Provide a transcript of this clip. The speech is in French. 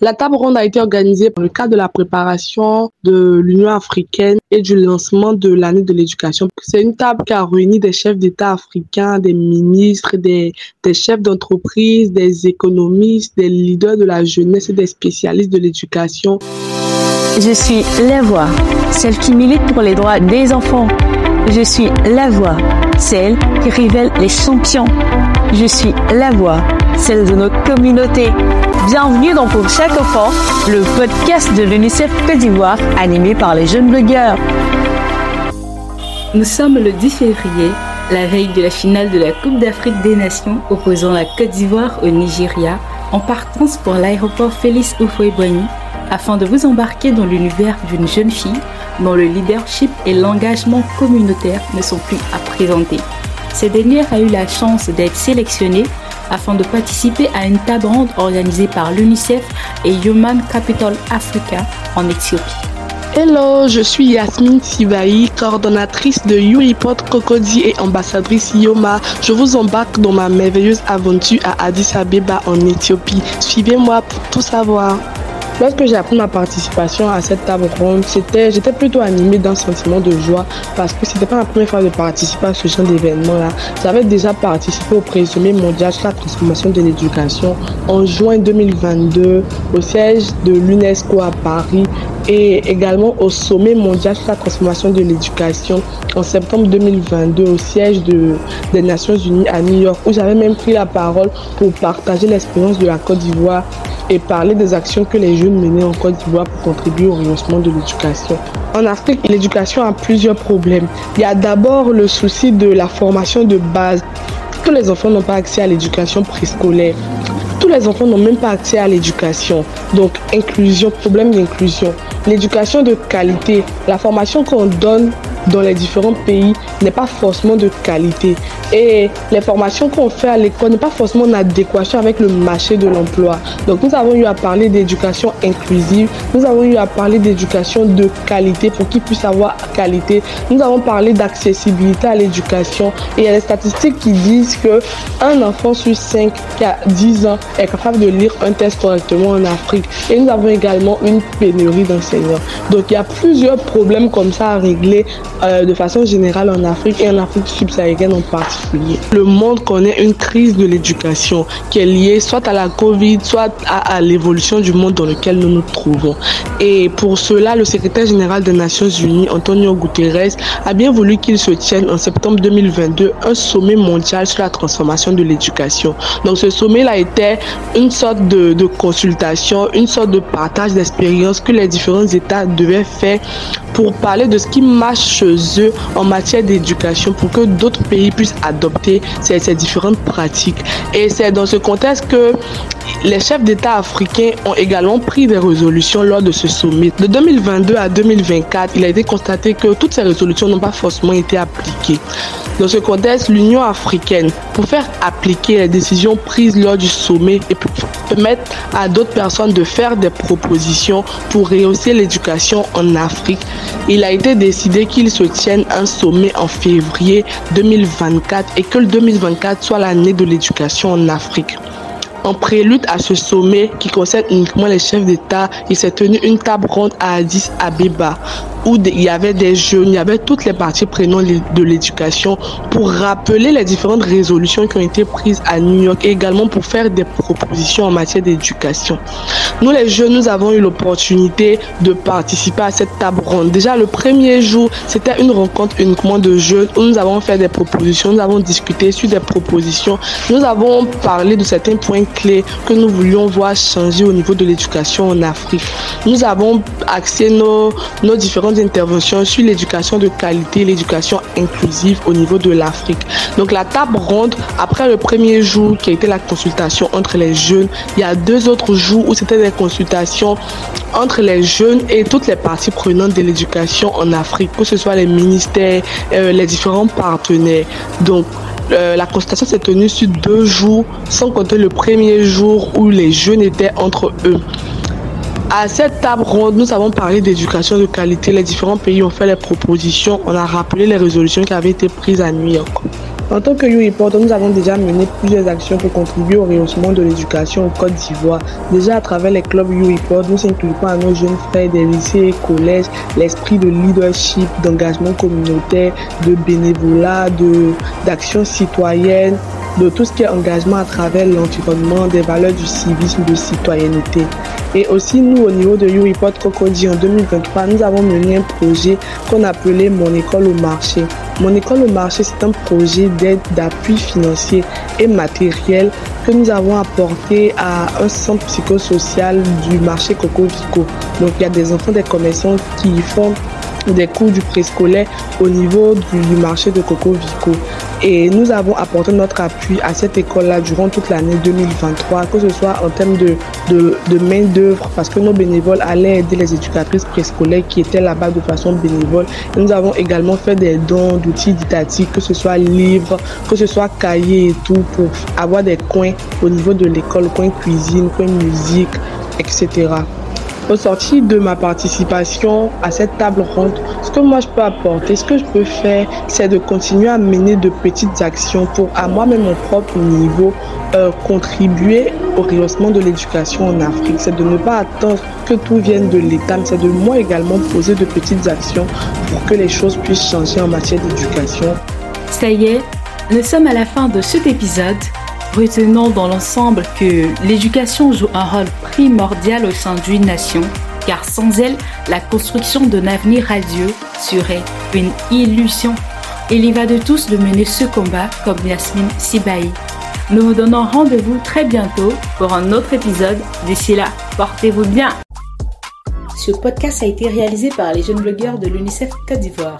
La table ronde a été organisée dans le cadre de la préparation de l'Union africaine et du lancement de l'année de l'éducation. C'est une table qui a réuni des chefs d'État africains, des ministres, des, chefs d'entreprise, des économistes, des leaders de la jeunesse et des spécialistes de l'éducation. Je suis la voix, celle qui milite pour les droits des enfants. Je suis la voix, celle qui révèle les champions. Je suis la voix, celle de nos communautés. Bienvenue dans Pour chaque enfant, le podcast de l'UNICEF Côte d'Ivoire animé par les jeunes blogueurs. Nous sommes le 10 février, la veille de la finale de la Coupe d'Afrique des Nations opposant la Côte d'Ivoire au Nigeria, en partance pour l'aéroport Félix Houphouët-Boigny afin de vous embarquer dans l'univers d'une jeune fille dont le leadership et l'engagement communautaire ne sont plus à présenter. Cette dernière a eu la chance d'être sélectionnée afin de participer à une table organisée par l'UNICEF et Human Capital Africa en Éthiopie. Hello, je suis Yasmine Sivaï, coordonnatrice de Uriport Cocody et ambassadrice Yoma. Je vous embarque dans ma merveilleuse aventure à Addis Abeba en Éthiopie. Suivez-moi pour tout savoir. Lorsque j'ai appris ma participation à cette table ronde, j'étais plutôt animée d'un sentiment de joie parce que c'était pas la première fois de participer à ce genre d'événement-là. J'avais déjà participé au présumé mondial sur la transformation de l'éducation en juin 2022 au siège de l'UNESCO à Paris et également au sommet mondial sur la transformation de l'éducation en septembre 2022 au siège de, des Nations Unies à New York où j'avais même pris la parole pour partager l'expérience de la Côte d'Ivoire et parler des actions que les jeunes menaient en Côte d'Ivoire pour contribuer au rehaussement de l'éducation. En Afrique, l'éducation a plusieurs problèmes. Il y a d'abord le souci de la formation de base. Tous les enfants n'ont pas accès à l'éducation préscolaire. Tous les enfants n'ont même pas accès à l'éducation. Donc, inclusion, problème d'inclusion. L'éducation de qualité, la formation qu'on donne dans les différents pays n'est pas forcément de qualité. Et les formations qu'on fait à l'école n'est pas forcément en adéquation avec le marché de l'emploi. Donc nous avons eu à parler d'éducation inclusive, nous avons eu à parler d'éducation de qualité pour qu'ils puissent avoir qualité. Nous avons parlé d'accessibilité à l'éducation et il y a des statistiques qui disent que un enfant sur 5 qui a 10 ans est capable de lire un test correctement en Afrique. Et nous avons également une pénurie d'enseignants. Donc il y a plusieurs problèmes comme ça à régler euh, de façon générale en Afrique et en Afrique subsaharienne en particulier. Le monde connaît une crise de l'éducation qui est liée soit à la Covid, soit à, l'évolution du monde dans lequel nous nous trouvons. Et pour cela, le secrétaire général des Nations Unies, Antonio Guterres, a bien voulu qu'il se tienne en septembre 2022 un sommet mondial sur la transformation de l'éducation. Donc ce sommet-là était une sorte de, de consultation, une sorte de partage d'expériences que les différents États devaient faire pour parler de ce qui marche chez eux en matière d'éducation pour que d'autres pays puissent adopter ces, ces différentes pratiques. Et c'est dans ce contexte que les chefs d'État africains ont également pris des résolutions lors de ce sommet. De 2022 à 2024, il a été constaté que toutes ces résolutions n'ont pas forcément été appliquées. Dans ce contexte, l'Union africaine, pour faire appliquer les décisions prises lors du sommet et permettre à d'autres personnes de faire des propositions pour rehausser l'éducation en Afrique, il a été décidé qu'il se tienne un sommet en février 2024 et que le 2024 soit l'année de l'éducation en Afrique. En prélude à ce sommet qui concerne uniquement les chefs d'État, il s'est tenu une table ronde à Addis Abeba où il y avait des jeunes, il y avait toutes les parties prenantes de l'éducation pour rappeler les différentes résolutions qui ont été prises à New York et également pour faire des propositions en matière d'éducation. Nous les jeunes, nous avons eu l'opportunité de participer à cette table ronde. Déjà le premier jour, c'était une rencontre uniquement de jeunes où nous avons fait des propositions, nous avons discuté sur des propositions, nous avons parlé de certains points clés que nous voulions voir changer au niveau de l'éducation en Afrique. Nous avons axé nos, nos différentes interventions sur l'éducation de qualité, l'éducation inclusive au niveau de l'Afrique. Donc la table ronde, après le premier jour qui a été la consultation entre les jeunes, il y a deux autres jours où c'était des consultations entre les jeunes et toutes les parties prenantes de l'éducation en Afrique, que ce soit les ministères, euh, les différents partenaires. Donc euh, la consultation s'est tenue sur deux jours, sans compter le premier jour où les jeunes étaient entre eux. À cette table ronde, nous avons parlé d'éducation de qualité. Les différents pays ont fait les propositions. On a rappelé les résolutions qui avaient été prises à New York. En tant que YouReport, nous avons déjà mené plusieurs actions pour contribuer au rehaussement de l'éducation au Côte d'Ivoire. Déjà à travers les clubs YouReport, nous inculquons à nos jeunes frères des lycées et collèges l'esprit de leadership, d'engagement communautaire, de bénévolat, d'action citoyenne, de tout ce qui est engagement à travers l'environnement, des valeurs du civisme, de citoyenneté. Et aussi, nous, au niveau de YouReport Cocody en 2023, nous avons mené un projet qu'on appelait Mon école au marché. Mon école au marché, c'est un projet d'aide, d'appui financier et matériel que nous avons apporté à un centre psychosocial du marché Coco Vico. Donc, il y a des enfants des commerçants qui font des cours du préscolaire au niveau du, marché de Coco Vico. Et nous avons apporté notre appui à cette école-là durant toute l'année 2023, que ce soit en termes de, de, main-d'œuvre, parce que nos bénévoles allaient aider les éducatrices préscolaires qui étaient là-bas de façon bénévole. nous avons également fait des dons d'outils didactiques, que ce soit livres, que ce soit cahiers et tout, pour avoir des coins au niveau de l'école, coin cuisine, coin musique, etc. Au sorti de ma participation à cette table ronde, ce que moi je peux apporter, ce que je peux faire, c'est de continuer à mener de petites actions pour, à moi-même, mon propre niveau, euh, contribuer au rehaussement de l'éducation en Afrique. C'est de ne pas attendre que tout vienne de l'État, mais c'est de moi également poser de petites actions pour que les choses puissent changer en matière d'éducation. Ça y est, nous sommes à la fin de cet épisode. Retenons dans l'ensemble que l'éducation joue un rôle primordial au sein d'une nation, car sans elle, la construction d'un avenir radieux serait une illusion. Il y va de tous de mener ce combat comme Yasmine Sibaï. Nous vous donnons rendez-vous très bientôt pour un autre épisode. D'ici là, portez-vous bien. Ce podcast a été réalisé par les jeunes blogueurs de l'UNICEF Côte d'Ivoire.